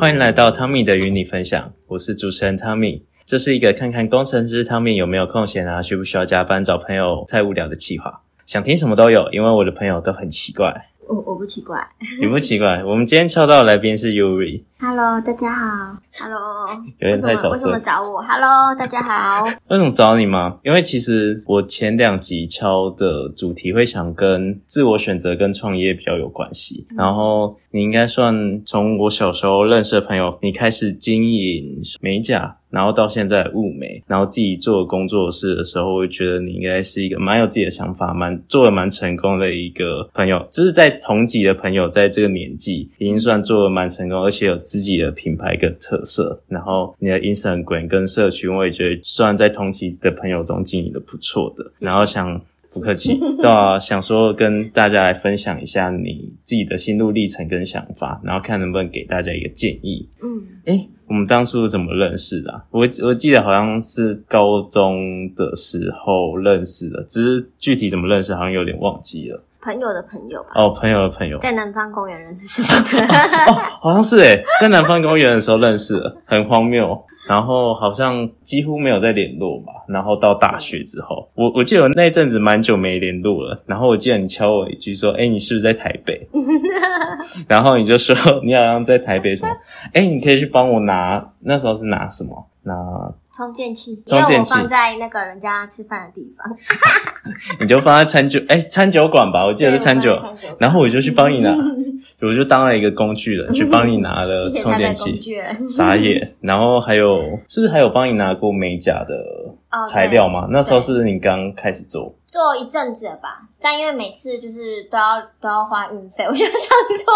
欢迎来到汤米的与你分享，我是主持人汤米。这是一个看看工程师汤米有没有空闲啊，需不需要加班找朋友太无聊的计划。想听什么都有，因为我的朋友都很奇怪。我我不奇怪，你不奇怪。我们今天敲到的来宾是 Yuri。Hello，大家好。Hello，有点太小声。为什么找我？Hello，大家好。为什么找你吗？因为其实我前两集敲的主题会想跟自我选择跟创业比较有关系。嗯、然后你应该算从我小时候认识的朋友，你开始经营美甲。然后到现在物美，然后自己做工作室的时候，我会觉得你应该是一个蛮有自己的想法，蛮做的蛮成功的一个朋友。只是在同级的朋友，在这个年纪已经算做的蛮成功，而且有自己的品牌跟特色。然后你的 Instagram 跟社群，我也觉得算在同级的朋友中经营的不错的。然后想不客气，对啊，想说跟大家来分享一下你自己的心路历程跟想法，然后看能不能给大家一个建议。嗯，诶我们当初是怎么认识的啊？我我记得好像是高中的时候认识的，只是具体怎么认识好像有点忘记了。朋友的朋友吧。哦，朋友的朋友，在南方公园认识的。哦，好像是诶，在南方公园的时候认识的，很荒谬。然后好像几乎没有再联络吧。然后到大学之后，我我记得我那阵子蛮久没联络了。然后我记得你敲我一句说：“诶，你是不是在台北？” 然后你就说你好像在台北什么？诶，你可以去帮我拿。那时候是拿什么？拿充电器，因为我放在那个人家吃饭的地方。你就放在餐酒哎，餐酒馆吧，我记得是餐酒。餐酒然后我就去帮你拿。我就当了一个工具人，去帮你拿了 充电器，傻眼。然后还有，是不是还有帮你拿过美甲的材料吗？那时候是你刚开始做，做一阵子了吧？但因为每次就是都要都要花运费，我就想说，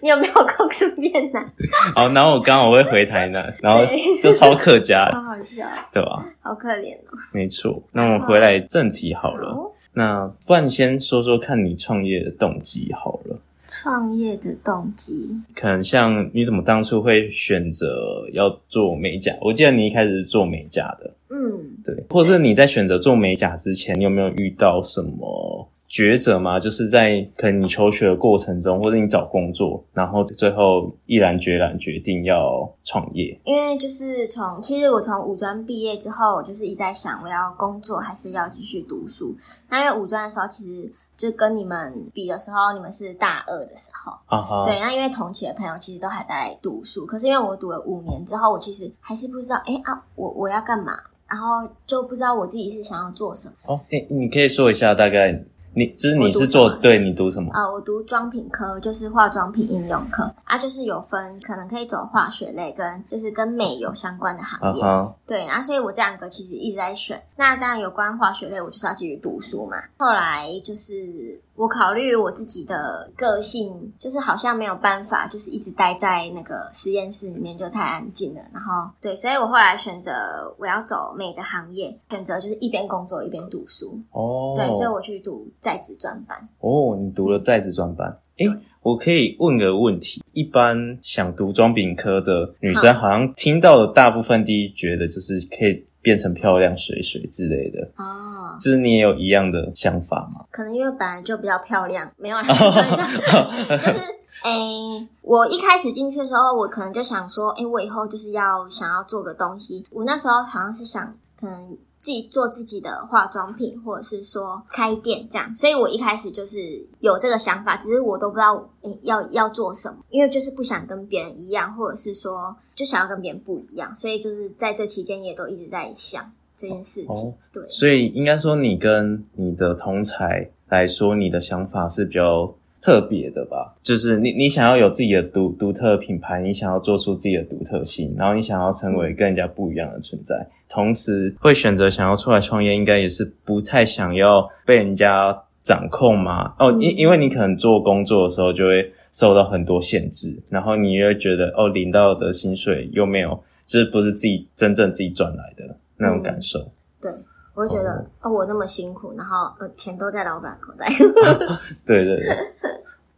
你有没有空顺便拿？好，然后我刚好会回台南，然后就超客家，好好笑，对吧？好可怜哦。没错，那我们回来正题好了。那不然先说说看你创业的动机好了。创业的动机，可能像你怎么当初会选择要做美甲？我记得你一开始是做美甲的，嗯，对。或者是你在选择做美甲之前，你有没有遇到什么抉择吗？就是在可能你求学的过程中，或者你找工作，然后最后毅然决然决定要创业。因为就是从其实我从五专毕业之后，我就是一直在想，我要工作还是要继续读书？那因为五专的时候，其实。就跟你们比的时候，你们是大二的时候，uh huh. 对，那因为同期的朋友其实都还在读书，可是因为我读了五年之后，我其实还是不知道，哎啊，我我要干嘛，然后就不知道我自己是想要做什么。哦，你，你可以说一下大概。你就是你是做对，你读什么？啊、呃，我读妆品科，就是化妆品应用科啊，就是有分，可能可以走化学类跟就是跟美有相关的行业。Uh huh. 对啊，所以我这两个其实一直在选。那当然有关化学类，我就是要继续读书嘛。后来就是。我考虑我自己的个性，就是好像没有办法，就是一直待在那个实验室里面，就太安静了。然后，对，所以我后来选择我要走美的行业，选择就是一边工作一边读书。哦，对，所以我去读在职专班。哦，你读了在职专班？诶，对我可以问个问题：一般想读妆品科的女生，好像听到的大部分第一觉得就是可以。变成漂亮水水之类的哦，就是你也有一样的想法吗？可能因为本来就比较漂亮，没有啦，就是诶、欸，我一开始进去的时候，我可能就想说，诶、欸，我以后就是要想要做个东西。我那时候好像是想，可能。自己做自己的化妆品，或者是说开店这样，所以我一开始就是有这个想法，只是我都不知道诶要要做什么，因为就是不想跟别人一样，或者是说就想要跟别人不一样，所以就是在这期间也都一直在想这件事情。哦、对，所以应该说你跟你的同才来说，你的想法是比较特别的吧？就是你你想要有自己的独独特的品牌，你想要做出自己的独特性，然后你想要成为跟人家不一样的存在。同时会选择想要出来创业，应该也是不太想要被人家掌控嘛。哦，因因为你可能做工作的时候就会受到很多限制，然后你又会觉得哦，领到的薪水又没有，这不是自己真正自己赚来的那种感受。嗯、对，我会觉得哦，哦，我那么辛苦，然后呃，钱都在老板口袋。对对对。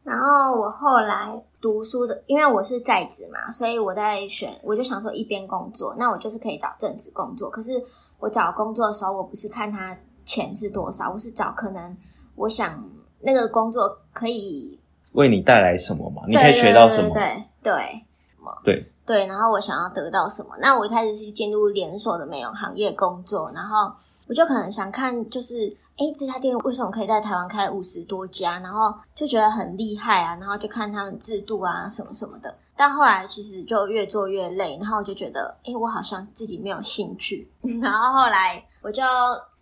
然后我后来读书的，因为我是在职嘛，所以我在选，我就想说一边工作，那我就是可以找正职工作。可是我找工作的时候，我不是看他钱是多少，我是找可能我想那个工作可以为你带来什么嘛？你可以学到什么？对对，对，对，对，么？对对，然后我想要得到什么？那我一开始是进入连锁的美容行业工作，然后我就可能想看，就是诶这家店为什么可以在台湾开五十多家？然后就觉得很厉害啊，然后就看他们制度啊什么什么的。但后来其实就越做越累，然后我就觉得，诶我好像自己没有兴趣。然后后来我就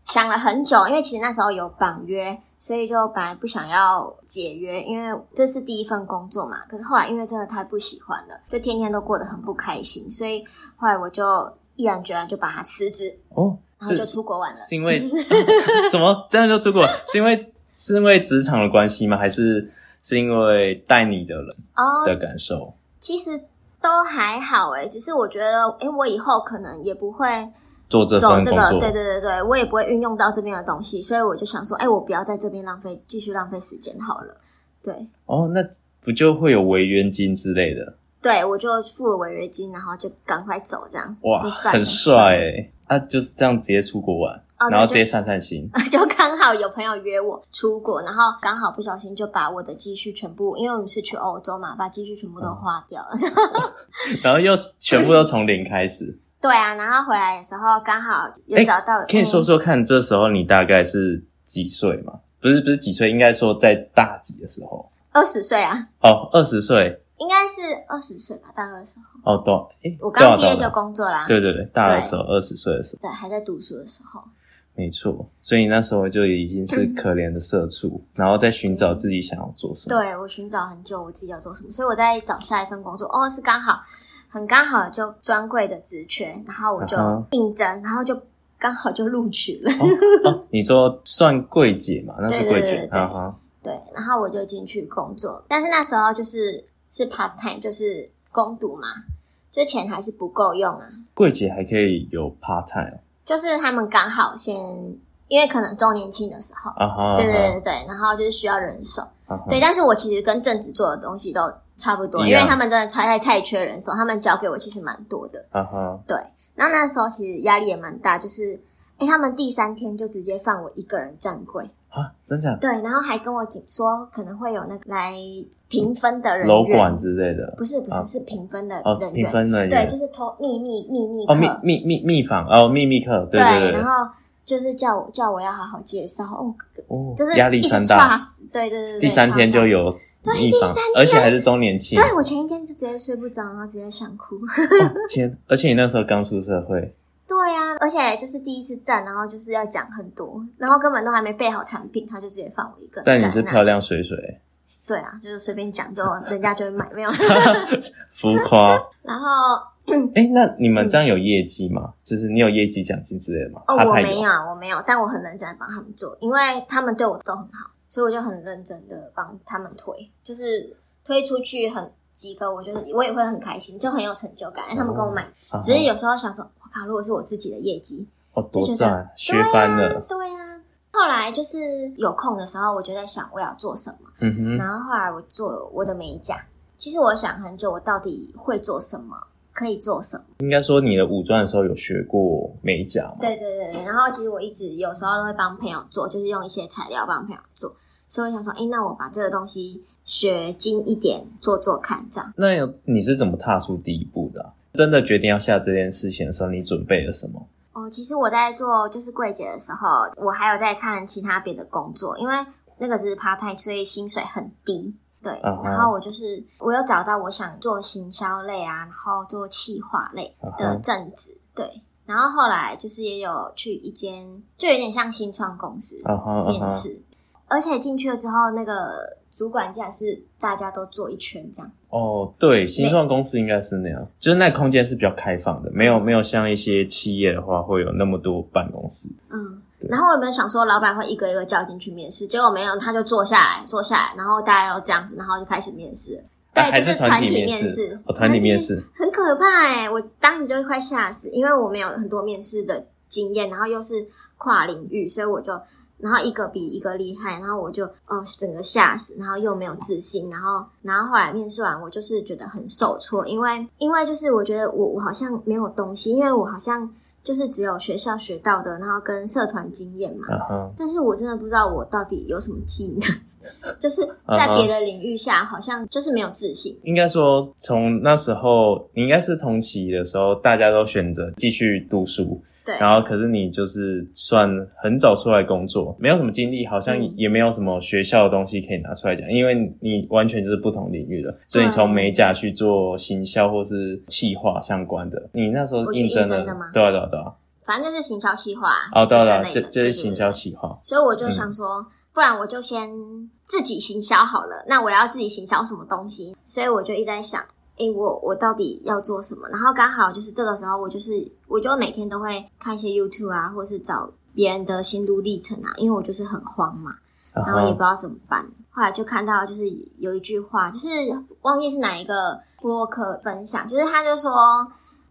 想了很久，因为其实那时候有绑约。所以就本来不想要解约，因为这是第一份工作嘛。可是后来因为真的太不喜欢了，就天天都过得很不开心，所以后来我就毅然决然就把它辞职哦，然后就出国玩了。是因为 什么？这样就出国？是因为是因为职场的关系吗？还是是因为带你的人的感受？哦，其实都还好诶，只是我觉得，诶我以后可能也不会。做这走这个，对对对对，我也不会运用到这边的东西，所以我就想说，哎，我不要在这边浪费，继续浪费时间好了。对，哦，那不就会有违约金之类的？对，我就付了违约金，然后就赶快走，这样哇，很帅哎！啊，就这样直接出国玩，哦、然后直接散散心。就刚好有朋友约我出国，然后刚好不小心就把我的积蓄全部，因为我们是去欧洲嘛，把积蓄全部都花掉了，哦、然后又全部都从零开始。对啊，然后回来的时候刚好又找到。可以说说看，这时候你大概是几岁嘛？不是不是几岁，应该说在大几的时候？二十岁啊。哦，二十岁。应该是二十岁吧，大二的时候。哦，多。诶我刚毕业就工作啦。对对对，大二的时候，二十岁的时候。对，还在读书的时候。没错，所以那时候就已经是 可怜的社畜，然后在寻找自己想要做什么。对，我寻找很久，我自己要做什么，所以我在找下一份工作。哦，是刚好。很刚好就专柜的职缺，然后我就应征，uh huh. 然后就刚好就录取了。哦哦、你说算柜姐嘛？那是柜姐，对，对，然后我就进去工作，但是那时候就是是 part time，就是攻读嘛，就钱还是不够用啊。柜姐还可以有 part time，就是他们刚好先，因为可能周年庆的时候，uh huh. 对对对对，然后就是需要人手，uh. 对，但是我其实跟正职做的东西都。差不多，因为他们真的太太太缺人手，他们交给我其实蛮多的。啊哈、uh，huh. 对。然后那时候其实压力也蛮大，就是，哎，他们第三天就直接放我一个人站柜啊，真的？对，然后还跟我说可能会有那个来评分的人员，楼管之类的。不是不是，啊、是评分的人员。哦，评分的人员。对，就是偷秘密秘密课。哦，秘密秘秘访哦，秘密课。对，对，对，然后就是叫我叫我要好好介绍哦，哦就是压力山大。对对对对。第三天就有。对，第三天，而且还是周年庆。对，我前一天就直接睡不着，然后直接想哭。天、哦，而且你那时候刚出社会。对呀、啊，而且就是第一次站，然后就是要讲很多，然后根本都还没备好产品，他就直接放我一个。但你是漂亮水水。对啊，就是随便讲，就人家就会买，没有。浮夸。然后，哎、欸，那你们这样有业绩吗？就是你有业绩奖金之类的吗？哦，我没有，我没有，但我很认真帮他们做，因为他们对我都很好。所以我就很认真的帮他们推，就是推出去很几个，我就是我也会很开心，就很有成就感。因为他们跟我买，哦、只是有时候想说，我靠，如果是我自己的业绩，哦，多赞，学翻了。对呀、啊，后来就是有空的时候，我就在想我要做什么。嗯哼。然后后来我做我的美甲，其实我想很久，我到底会做什么？可以做什么？应该说你的五专的时候有学过美甲吗？对对对，然后其实我一直有时候都会帮朋友做，就是用一些材料帮朋友做，所以我想说，哎，那我把这个东西学精一点，做做看，这样。那有你是怎么踏出第一步的啊？真的决定要下这件事情的时候，你准备了什么？哦，其实我在做就是柜姐的时候，我还有在看其他别的工作，因为那个是 part time，所以薪水很低。对，uh huh. 然后我就是我有找到我想做行销类啊，然后做企划类的正职，uh huh. 对，然后后来就是也有去一间就有点像新创公司面试，uh huh, uh. 而且进去了之后，那个主管竟然是大家都坐一圈这样。哦，oh, 对，新创公司应该是那样，就是那空间是比较开放的，没有没有像一些企业的话会有那么多办公室。嗯。然后我有没有想说，老板会一个一个叫进去面试？结果没有，他就坐下来，坐下来，然后大家又这样子，然后就开始面试。对，啊、就是团体面试。哦，团体面试很可怕哎！我当时就会快吓死，因为我没有很多面试的经验，然后又是跨领域，所以我就，然后一个比一个厉害，然后我就哦整个吓死，然后又没有自信，然后然后后来面试完，我就是觉得很受挫，因为因为就是我觉得我我好像没有东西，因为我好像。就是只有学校学到的，然后跟社团经验嘛。Uh huh. 但是我真的不知道我到底有什么技能，就是在别的领域下，好像就是没有自信。应该说，从那时候，你应该是同期的时候，大家都选择继续读书。对，然后可是你就是算很早出来工作，没有什么经历，好像也没有什么学校的东西可以拿出来讲，因为你完全就是不同领域的，所以你从美甲去做行销或是企划相关的，你那时候应征的，的吗？对啊对啊对啊，反正就是行销企划哦，对啊对，就就是行销企划，所以我就想说，嗯、不然我就先自己行销好了，那我要自己行销什么东西？所以我就一直在想。诶，我我到底要做什么？然后刚好就是这个时候，我就是我就每天都会看一些 YouTube 啊，或是找别人的心路历程啊，因为我就是很慌嘛，然后也不知道怎么办。Uh huh. 后来就看到就是有一句话，就是忘记是哪一个部落客分享，就是他就说，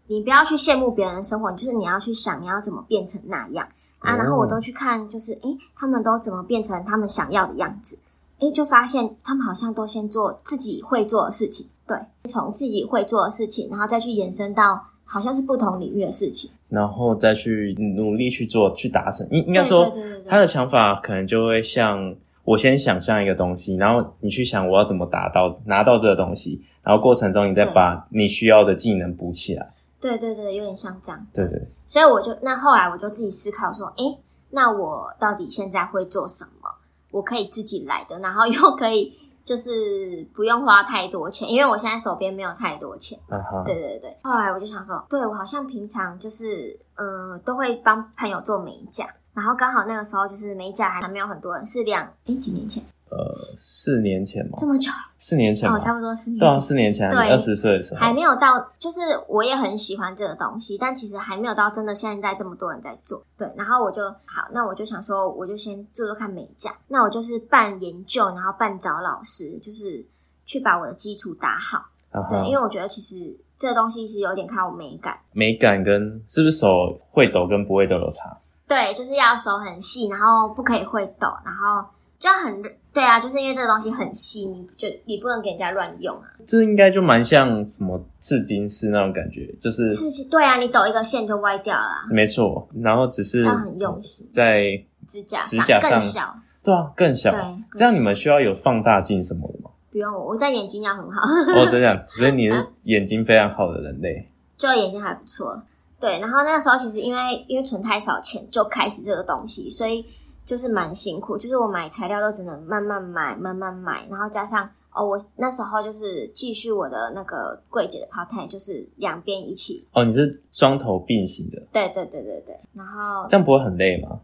你不要去羡慕别人的生活，就是你要去想你要怎么变成那样啊。然后我都去看，就是诶，他们都怎么变成他们想要的样子？诶，就发现他们好像都先做自己会做的事情。对，从自己会做的事情，然后再去延伸到好像是不同领域的事情，然后再去努力去做，去达成。应应该说，他的想法可能就会像我先想象一个东西，然后你去想我要怎么达到拿到这个东西，然后过程中你再把你需要的技能补起来。对对对，有点像这样。对对。所以我就那后来我就自己思考说，诶，那我到底现在会做什么？我可以自己来的，然后又可以。就是不用花太多钱，因为我现在手边没有太多钱。Uh. 对对对。后来我就想说，对，我好像平常就是，嗯、呃，都会帮朋友做美甲，然后刚好那个时候就是美甲还没有很多人，是两，诶，几年前。呃，四年前吗？这么久？四年前哦，差不多四年前。对啊，四年前，对，二十岁的时候还没有到，就是我也很喜欢这个东西，但其实还没有到真的现在这么多人在做。对，然后我就好，那我就想说，我就先做做看美甲。那我就是半研究，然后半找老师，就是去把我的基础打好。Uh. 对，因为我觉得其实这个东西是有点看我美感，美感跟是不是手会抖跟不会抖有差？对，就是要手很细，然后不可以会抖，然后就很。对啊，就是因为这个东西很细，你就你不能给人家乱用啊。这应该就蛮像什么刺金丝那种感觉，就是刺金。对啊，你抖一个线就歪掉了。没错，然后只是要很用心，在指甲指甲上更小。对啊，更小。对，这样你们需要有放大镜什么的吗？不用，我在眼睛要很好。哦，这样，所以你是眼睛非常好的人类。就眼睛还不错。对，然后那个时候其实因为因为存太少钱就开始这个东西，所以。就是蛮辛苦，就是我买材料都只能慢慢买，慢慢买，然后加上哦，我那时候就是继续我的那个柜姐的 part time，就是两边一起。哦，你是双头并行的？对对对对对。然后这样不会很累吗？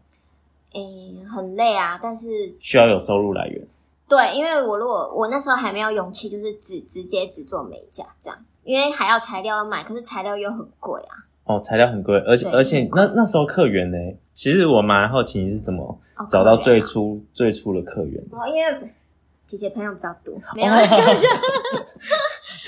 诶，很累啊，但是需要有收入来源。对，因为我如果我那时候还没有勇气，就是只直接只做美甲这样，因为还要材料要买，可是材料又很贵啊。哦，材料很贵，而且而且那那时候客源呢？其实我蛮好奇你是怎么找到最初、最初的客源。哦，因为姐姐朋友比较多，没有，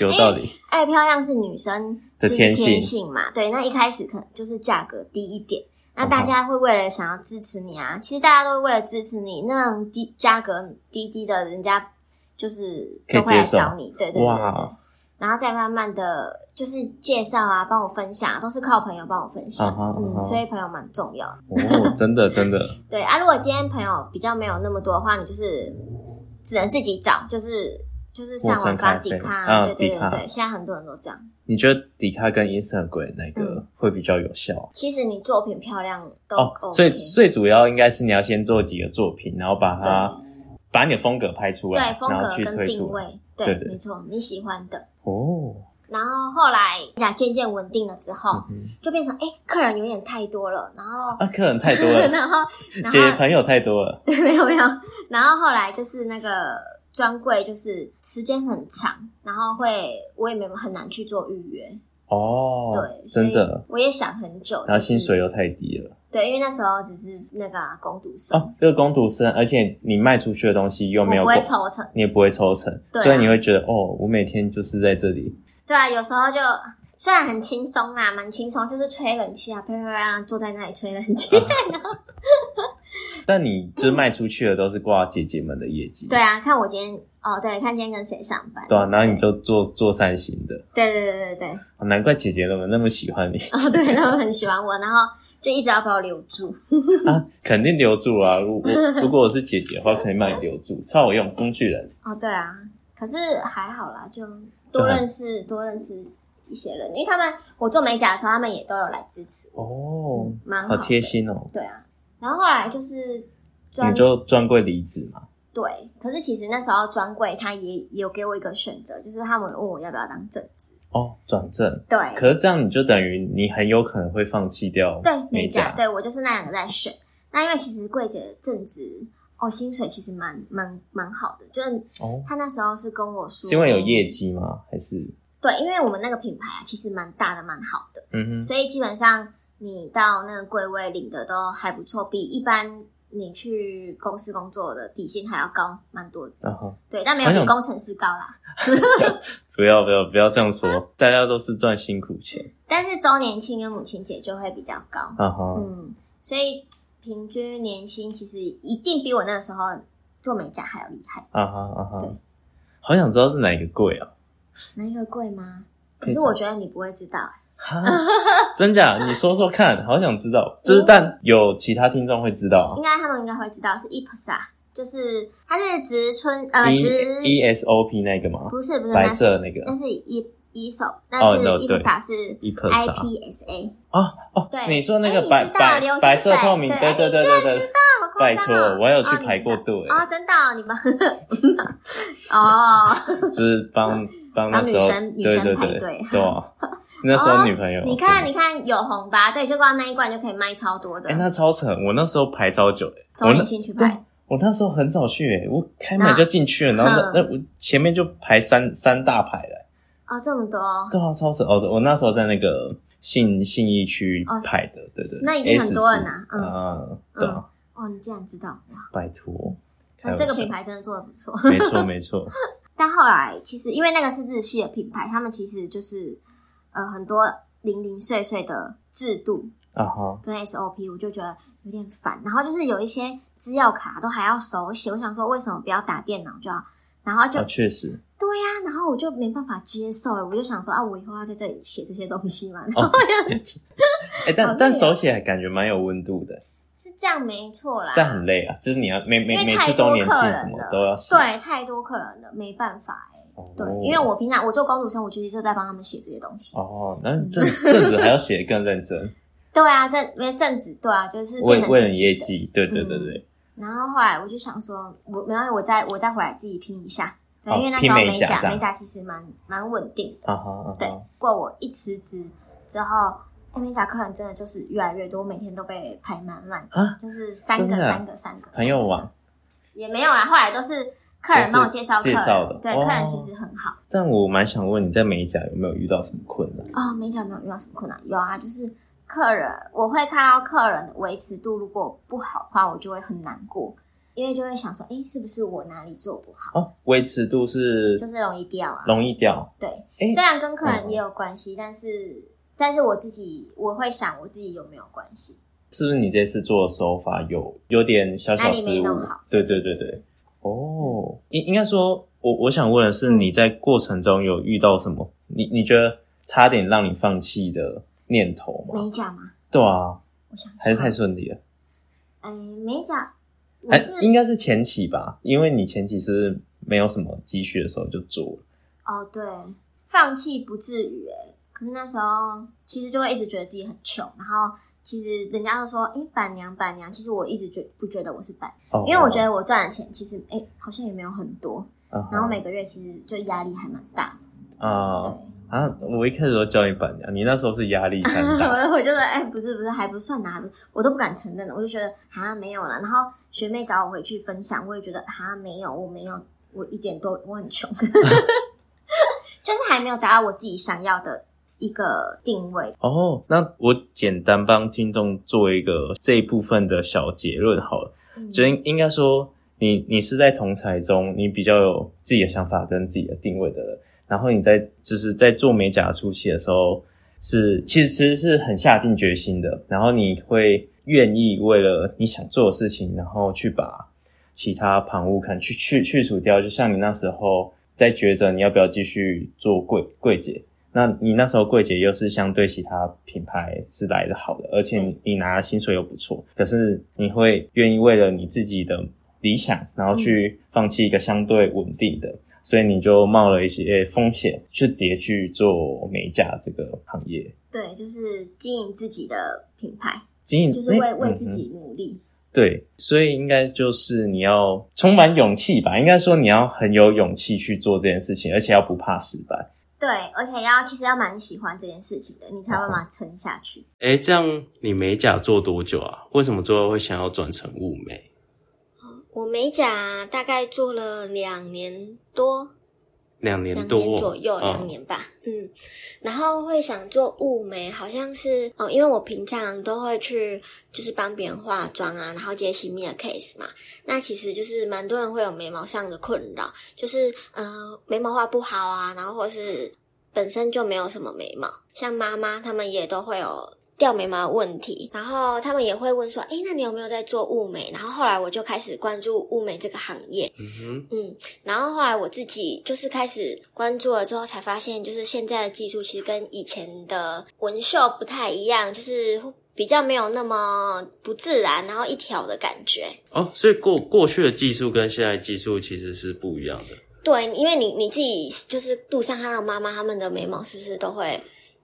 有道理。爱漂亮是女生的天性。嘛？对，那一开始可能就是价格低一点，那大家会为了想要支持你啊，其实大家都会为了支持你，那种低价格低低的，人家就是都会来找你，对对对对。哇然后再慢慢的就是介绍啊，帮我分享，都是靠朋友帮我分享，uh uh. 嗯，所以朋友蛮重要。哦，真的真的。对啊，如果今天朋友比较没有那么多的话，你就是只能自己找，就是就是上网发迪卡，啊、对对对对，现在很多人都这样。你觉得迪卡跟 Instagram 哪个会比较有效？嗯、其实你作品漂亮都 OK，哦，所以最主要应该是你要先做几个作品，然后把它把你的风格拍出来，对，风格跟定位，对，对对没错，你喜欢的。哦，然后后来呀，渐渐稳定了之后，嗯、就变成哎，客人有点太多了，然后啊，客人太多了，然后姐姐朋友太多了，对，没有没有，然后后来就是那个专柜，就是时间很长，然后会我也没有很难去做预约。哦，对，真的，我也想很久，然后薪水又太低了。对，因为那时候只是那个工读生哦，这个工读生，而且你卖出去的东西又没有不会抽成，你也不会抽成，啊、所以你会觉得哦，我每天就是在这里。对啊，有时候就虽然很轻松啊，蛮轻松，就是吹冷气啊，啪啪啪，坐在那里吹冷气，但你就是卖出去的都是挂姐姐们的业绩。对啊，看我今天哦，对，看今天跟谁上班。对啊，然后你就做做善心的。对对对对对。难怪姐姐们那么喜欢你。哦，对，他们很喜欢我，然后就一直要把我留住。啊，肯定留住啊！如果如果我是姐姐的话，可以把你留住，超好用，工具人。哦，对啊，可是还好啦，就多认识多认识一些人，因为他们我做美甲的时候，他们也都有来支持我。哦，蛮好贴心哦。对啊。然后后来就是，你就专柜离职嘛？对，可是其实那时候专柜他也也有给我一个选择，就是他们问我要不要当正职。哦，转正。对。可是这样你就等于你很有可能会放弃掉对美甲。对，我就是那两个在选。那因为其实柜姐的正职哦，薪水其实蛮蛮蛮好的，就是哦，他那时候是跟我说，是因为有业绩吗？还是？对，因为我们那个品牌啊，其实蛮大的，蛮好的。嗯哼。所以基本上。你到那个柜位领的都还不错，比一般你去公司工作的底薪还要高蛮多的。Uh. 对，但没有比工程师高啦。不要不要不要这样说，大家都是赚辛苦钱。但是周年庆跟母亲节就会比较高。Uh -huh. 嗯，所以平均年薪其实一定比我那个时候做美甲还要厉害。啊哈啊哈。对，好想知道是哪一个贵啊？哪一个贵吗？可是我觉得你不会知道。哈，真假？你说说看，好想知道。就是，但有其他听众会知道啊。应该他们应该会知道，是 EPSA，就是它是植村呃植 E S O P 那个吗？不是不是，白色那个，那是 E E S O，那是 EPSA 是 I P S A。哦哦，对，你说那个白白白色透明，对对对对对，拜托，我还有去排过队哦，真的，你们 哦，就是帮帮那时候女生女生排队，对啊。那时候女朋友，哦、你看，你看有红吧？对，就光那一罐就可以卖超多的。哎、欸，那超扯！我那时候排超久的，早点进去排。我那时候很早去，哎，我开门就进去了，然后那那我前面就排三三大排了。哦，这么多？对啊，超扯！哦，我那时候在那个信信义区排的，对对。那一定很多人呐，嗯啊，对啊。哦，你竟然知道哇！拜托，那这个品牌真的做的不错。没错没错。但后来其实因为那个是日系的品牌，他们其实就是。呃，很多零零碎碎的制度啊哈，跟 SOP，我就觉得有点烦。然后就是有一些资料卡都还要手写，我想说为什么不要打电脑就要？然后就确实对呀、啊，然后我就没办法接受，我就想说啊，我以后要在这里写这些东西嘛。然后 哎、欸，但但手写感觉蛮有温度的，是这样没错啦。但很累啊，就是你要每每每次周年庆什么都要写，对，太多客人了，没办法。对，因为我平常我做公主生，我其实就在帮他们写这些东西。哦，那正正子还要写得更认真。对啊，正因为正子，对啊，就是为为了业绩，对对对对、嗯。然后后来我就想说，我没关系，我再我再回来自己拼一下。对，哦、因为那时候美甲美甲其实蛮蛮稳定的。啊哈啊哈。对，过我一辞职之后，美甲客人真的就是越来越多，每天都被排满满啊，就是三个三个三个。很有啊。也没有啦，后来都是。客人帮我介绍，介绍的对、哦、客人其实很好。但我蛮想问你在美甲有没有遇到什么困难？哦，美甲没有遇到什么困难？有啊，就是客人我会看到客人维持度如果不好的话，我就会很难过，因为就会想说，哎，是不是我哪里做不好？哦，维持度是就是容易掉啊，容易掉。对，虽然跟客人也有关系，嗯、但是但是我自己我会想我自己有没有关系？是不是你这次做的手法有有点小小失误？哪里没弄好？对对对对。哦，应应该说，我我想问的是，你在过程中有遇到什么？嗯、你你觉得差点让你放弃的念头吗？美甲吗？对啊，我想还是太顺利了。哎、欸，美甲，还是应该是前期吧，因为你前期是没有什么积蓄的时候就做了。哦，对，放弃不至于诶，可是那时候其实就会一直觉得自己很穷，然后。其实人家都说，哎，板娘板娘。其实我一直觉不觉得我是板，oh, 因为我觉得我赚的钱其实，哎，好像也没有很多。Uh -huh. 然后每个月其实就压力还蛮大的。啊、uh 啊，我一开始都叫你板娘，你那时候是压力 山大。我我就说，哎，不是不是，还不算拿，我都不敢承认的。我就觉得好像没有了。然后学妹找我回去分享，我也觉得好像没有，我没有，我一点都我很穷，就是还没有达到我自己想要的。一个定位。哦，那我简单帮听众做一个这一部分的小结论好了，嗯、就应应该说你，你你是在同才中，你比较有自己的想法跟自己的定位的人，然后你在就是在做美甲初期的时候，是其实其实是很下定决心的，然后你会愿意为了你想做的事情，然后去把其他旁骛可能去去去除掉。就像你那时候在抉择你要不要继续做柜柜姐，那你那时候柜姐又是相对其他品牌是来的好的，而且你拿薪水又不错，可是你会愿意为了你自己的理想，然后去放弃一个相对稳定的。嗯所以你就冒了一些风险，去直接去做美甲这个行业。对，就是经营自己的品牌，经营就是为、欸、为自己努力。对，所以应该就是你要充满勇气吧？应该说你要很有勇气去做这件事情，而且要不怕失败。对，而且要其实要蛮喜欢这件事情的，你才有办法撑下去。哎、欸，这样你美甲做多久啊？为什么最后会想要转成雾眉？我美甲大概做了两年多，两年多，两年左右，两年吧。哦、嗯，然后会想做雾眉，好像是哦，因为我平常都会去，就是帮别人化妆啊，然后接新密的 case 嘛。那其实就是蛮多人会有眉毛上的困扰，就是呃眉毛画不好啊，然后或是本身就没有什么眉毛，像妈妈他们也都会有。掉眉毛的问题，然后他们也会问说：“诶，那你有没有在做物美？”然后后来我就开始关注物美这个行业。嗯哼，嗯，然后后来我自己就是开始关注了之后，才发现就是现在的技术其实跟以前的纹绣不太一样，就是比较没有那么不自然，然后一条的感觉。哦，所以过过去的技术跟现在的技术其实是不一样的。对，因为你你自己就是路上看到妈妈他们的眉毛是不是都会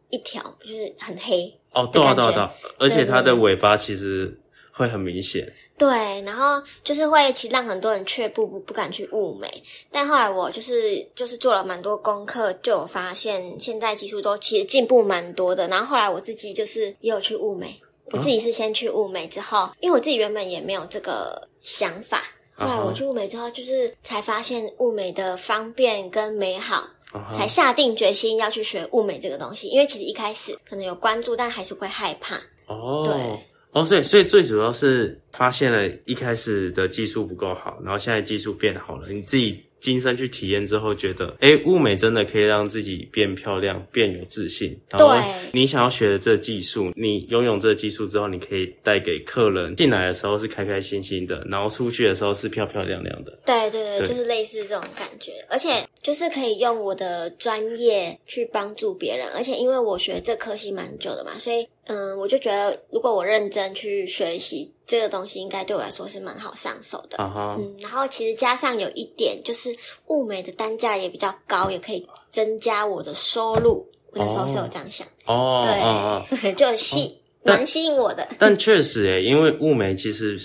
一条，就是很黑？哦，对啊，对啊，对啊，而且它的尾巴其实会很明显。对，然后就是会其实让很多人却步，不不敢去物美。但后来我就是就是做了蛮多功课，就有发现现在技术都其实进步蛮多的。然后后来我自己就是也有去物美，我自己是先去物美之后，啊、因为我自己原本也没有这个想法。后来我去物美之后，就是才发现物美的方便跟美好。才下定决心要去学物美这个东西，因为其实一开始可能有关注，但还是会害怕。哦，对，哦，所以所以最主要是发现了一开始的技术不够好，然后现在技术变好了，你自己。亲身去体验之后，觉得哎，物美真的可以让自己变漂亮、变有自信。然后你想要学的这技术，你拥有这技术之后，你可以带给客人进来的时候是开开心心的，然后出去的时候是漂漂亮亮的。对对对，对就是类似这种感觉，而且就是可以用我的专业去帮助别人。而且因为我学这科系蛮久的嘛，所以嗯，我就觉得如果我认真去学习。这个东西应该对我来说是蛮好上手的，uh huh. 嗯，然后其实加上有一点就是物美的单价也比较高，也可以增加我的收入。我那时候是有这样想，哦，对，uh. 就吸蛮、uh, 吸引我的。但确实诶，因为物美其实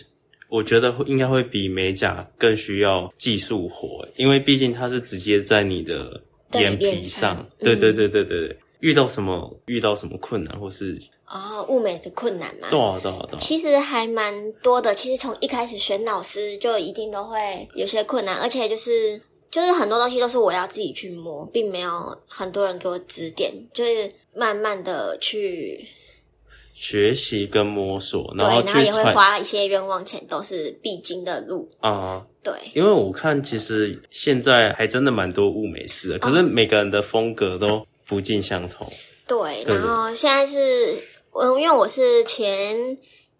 我觉得应该会比美甲更需要技术活，因为毕竟它是直接在你的眼皮上，对对对对对对。遇到什么遇到什么困难，或是哦物美的困难嘛？多少多少，其实还蛮多的。其实从一开始选老师就一定都会有些困难，而且就是就是很多东西都是我要自己去摸，并没有很多人给我指点，就是慢慢的去学习跟摸索，然后对然后也会花一些冤枉钱，都是必经的路啊。对，因为我看其实现在还真的蛮多物美师的，可是每个人的风格都。不尽相同。对，然后现在是，嗯，因为我是前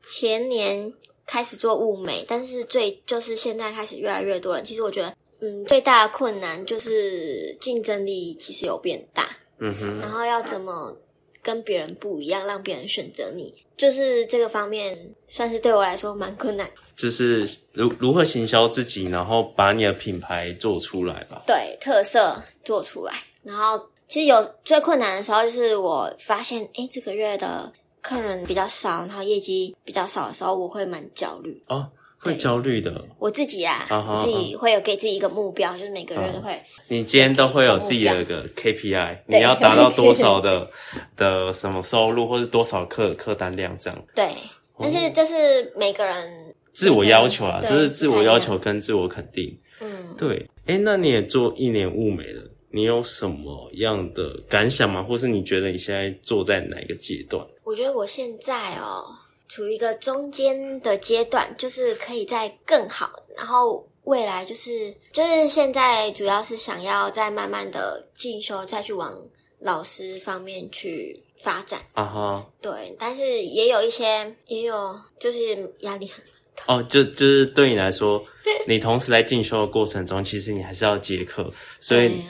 前年开始做物美，但是最就是现在开始越来越多人。其实我觉得，嗯，最大的困难就是竞争力其实有变大。嗯哼。然后要怎么跟别人不一样，让别人选择你，就是这个方面算是对我来说蛮困难。就是如如何行销自己，然后把你的品牌做出来吧。对，特色做出来，然后。其实有最困难的时候，就是我发现，哎，这个月的客人比较少，然后业绩比较少的时候，我会蛮焦虑。哦，会焦虑的。我自己啊，我自己会有给自己一个目标，就是每个月都会。你今天都会有自己的一个 KPI，你要达到多少的 的什么收入，或是多少客客单量这样。对，但是这是每个人自我要求啊，这是自我要求跟自我肯定。嗯，对。哎，那你也做一年物美了。你有什么样的感想吗？或是你觉得你现在坐在哪一个阶段？我觉得我现在哦，处于一个中间的阶段，就是可以再更好。然后未来就是就是现在主要是想要再慢慢的进修，再去往老师方面去发展啊哈。对，但是也有一些，也有就是压力很大。哦，就就是对你来说，你同时在进修的过程中，其实你还是要接课，所以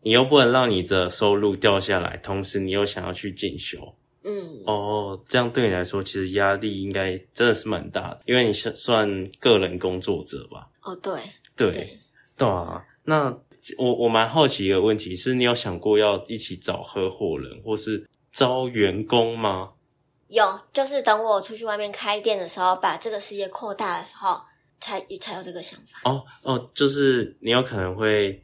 你又不能让你的收入掉下来，同时你又想要去进修。嗯，哦，这样对你来说，其实压力应该真的是蛮大的，因为你是算个人工作者吧？哦，对，对，对，对啊。那我我蛮好奇一个问题是，你有想过要一起找合伙人或是招员工吗？有，就是等我出去外面开店的时候，把这个事业扩大的时候，才才有这个想法。哦哦，就是你有可能会。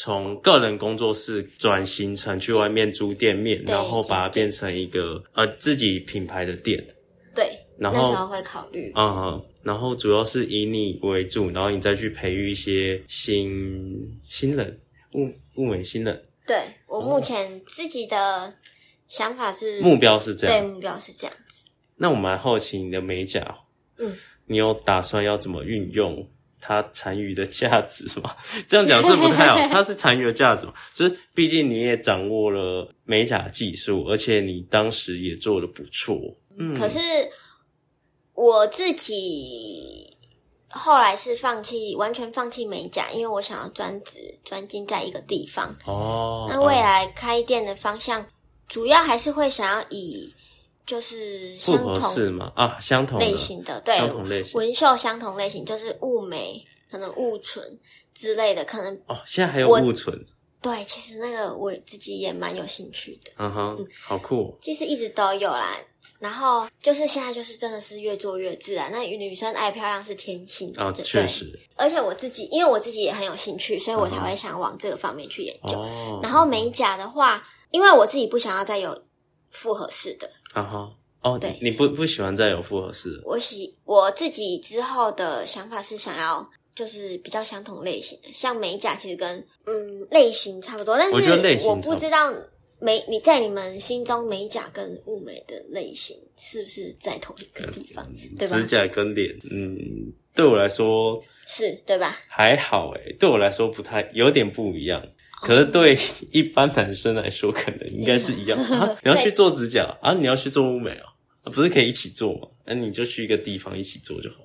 从个人工作室转型成去外面租店面，然后把它变成一个呃自己品牌的店。对，然后那时候会考虑。嗯，然后主要是以你为主，然后你再去培育一些新新人，物物美新人。对，我目前自己的想法是，目标是这样，对，目标是这样子。那我蛮好奇你的美甲，嗯，你有打算要怎么运用？它残余的价值嘛，这样讲是不太好。它是残余的价值嘛，就是毕竟你也掌握了美甲技术，而且你当时也做的不错。嗯，可是我自己后来是放弃，完全放弃美甲，因为我想要专职专精在一个地方。哦，那未来开店的方向，主要还是会想要以。就是相同是吗？啊，相同类型的，对，相同类型纹绣相同类型，就是雾眉，可能雾唇之类的，可能哦，现在还有雾唇。对，其实那个我自己也蛮有兴趣的。嗯哼，嗯，好酷。其实一直都有啦，然后就是现在就是真的是越做越自然。那女生爱漂亮是天性啊，确实。而且我自己，因为我自己也很有兴趣，所以我才会想往这个方面去研究。哦，然后美甲的话，因为我自己不想要再有复合式的。啊哈哦，对，你不不喜欢再有复合式？我喜我自己之后的想法是想要就是比较相同类型的，像美甲其实跟嗯类型差不多，但是我不知道美你在你们心中美甲跟物美的类型是不是在同一个地方，嗯、对吧？指甲跟脸，嗯，对我来说是对吧？还好诶，对我来说不太有点不一样。可是对一般男生来说，可能应该是一样。啊、你要去做指甲啊？你要去做物美啊？不是可以一起做吗？那你就去一个地方一起做就好。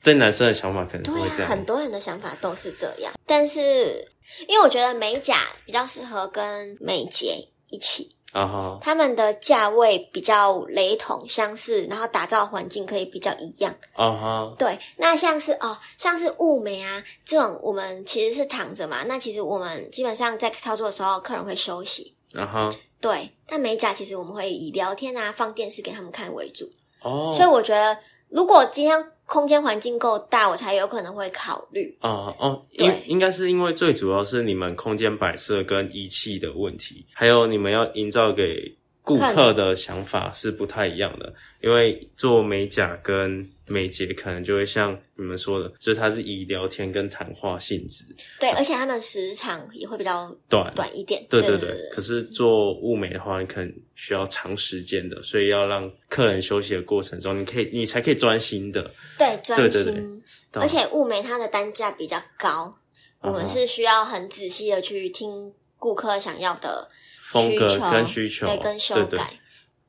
在男生的想法可能会这样。很多人的想法都是这样。但是因为我觉得美甲比较适合跟美睫一起。啊哈，他们的价位比较雷同相似，然后打造环境可以比较一样。啊哈，对，那像是哦，像是物美啊这种，我们其实是躺着嘛。那其实我们基本上在操作的时候，客人会休息。啊哈，对。但美甲其实我们会以聊天啊、放电视给他们看为主。哦，所以我觉得，如果今天空间环境够大，我才有可能会考虑。哦哦，应应该是因为最主要是你们空间摆设跟仪器的问题，还有你们要营造给顾客的想法是不太一样的。因为做美甲跟美睫可能就会像你们说的，就是它是以聊天跟谈话性质。对，而且他们时长也会比较短短一点。对对对。可是做物美的话，你可能需要长时间的，所以要让客人休息的过程中，你可以你才可以专心的。对，专心。对对对。而且物美它的单价比较高，我们是需要很仔细的去听顾客想要的风格跟需求，对，跟修改。对对，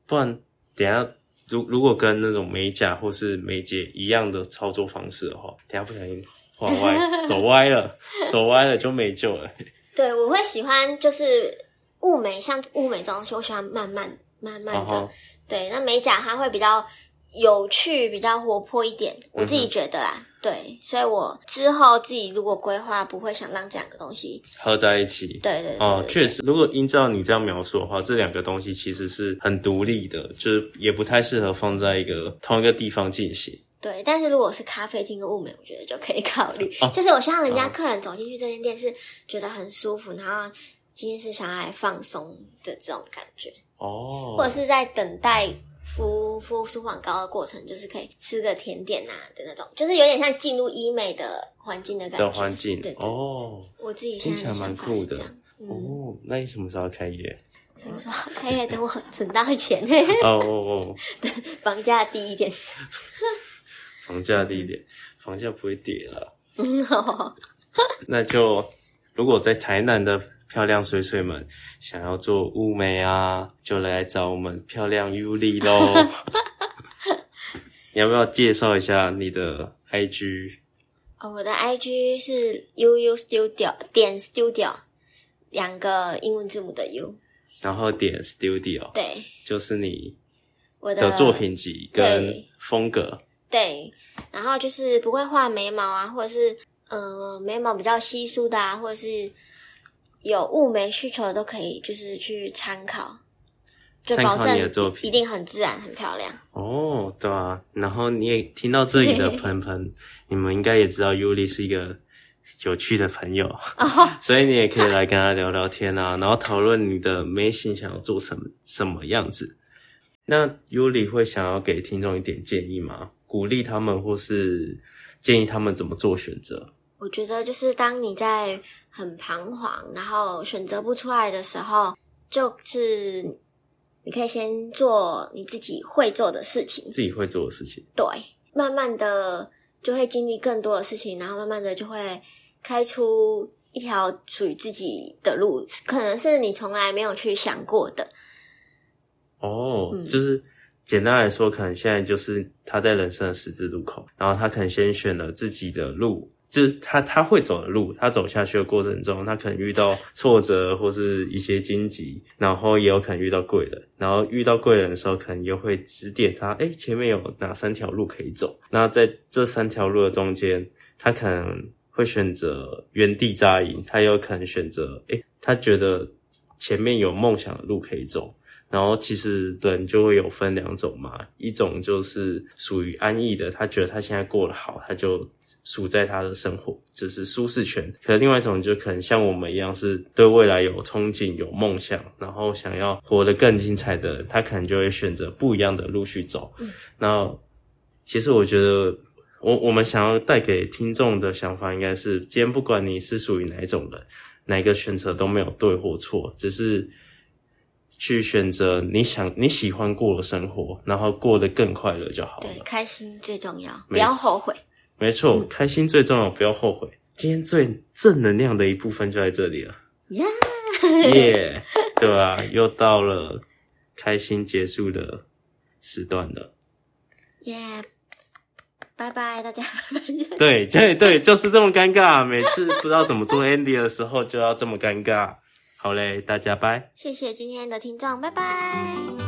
不然等下。如如果跟那种美甲或是美睫一样的操作方式的话，等下不小心画歪，手歪了，手歪了就没救了。对，我会喜欢就是雾眉，像雾眉这种东西，我喜欢慢慢慢慢的。Uh. 对，那美甲它会比较有趣，比较活泼一点，我自己觉得啊。Uh. 对，所以我之后自己如果规划，不会想让这两个东西合在一起。对对，哦，确实，如果依照你这样描述的话，这两个东西其实是很独立的，就是也不太适合放在一个同一个地方进行。对，但是如果是咖啡厅跟物美，我觉得就可以考虑。哦、就是我希望人家客人走进去这间店是觉得很舒服，然后今天是想要来放松的这种感觉。哦，或者是在等待。敷敷舒缓膏的过程，就是可以吃个甜点啊的那种，就是有点像进入医美的环境的感觉。的环境，对，哦，我自己现在的想法是这样。嗯、哦，那你什么时候开业？什么时候开业？等我 存到钱。哦哦哦，对，房价低一点。房价低一点，房价不会跌了。嗯，好。那就如果在台南的漂亮水水们想要做物美啊，就来找我们漂亮 Yuli 喽。你要不要介绍一下你的 IG？哦，我的 IG 是 UU Studio 点 Studio，两个英文字母的 U，然后点 Studio，对，就是你我的作品集跟风格。对，然后就是不会画眉毛啊，或者是呃眉毛比较稀疏的啊，或者是。有物美需求的都可以，就是去参考，就保证你的作品一定很自然、很漂亮。哦，对啊。然后你也听到这里的 朋朋，你们应该也知道 Yuli 是一个有趣的朋友，哦、所以你也可以来跟他聊聊天啊，然后讨论你的眉形想要做成什么样子。那 Yuli 会想要给听众一点建议吗？鼓励他们，或是建议他们怎么做选择？我觉得就是当你在很彷徨，然后选择不出来的时候，就是你可以先做你自己会做的事情，自己会做的事情。对，慢慢的就会经历更多的事情，然后慢慢的就会开出一条属于自己的路，可能是你从来没有去想过的。哦，嗯，就是简单来说，可能现在就是他在人生的十字路口，然后他可能先选了自己的路。就是他他会走的路，他走下去的过程中，他可能遇到挫折或是一些荆棘，然后也有可能遇到贵人，然后遇到贵人的时候，可能又会指点他，诶，前面有哪三条路可以走。那在这三条路的中间，他可能会选择原地扎营，他有可能选择，诶，他觉得前面有梦想的路可以走。然后其实人就会有分两种嘛，一种就是属于安逸的，他觉得他现在过得好，他就。属在他的生活，只是舒适圈。可是另外一种就可能像我们一样，是对未来有憧憬、有梦想，然后想要活得更精彩的人，他可能就会选择不一样的路去走。嗯，那其实我觉得，我我们想要带给听众的想法，应该是：今天不管你是属于哪一种人，哪一个选择都没有对或错，只是去选择你想你喜欢过的生活，然后过得更快乐就好了。对，开心最重要，不要后悔。没错，嗯、开心最重要，不要后悔。今天最正能量的一部分就在这里了，耶耶，对吧？又到了开心结束的时段了，耶，拜拜，大家。对对对，就是这么尴尬，每次不知道怎么做 ending 的时候就要这么尴尬。好嘞，大家拜。谢谢今天的听众，拜拜。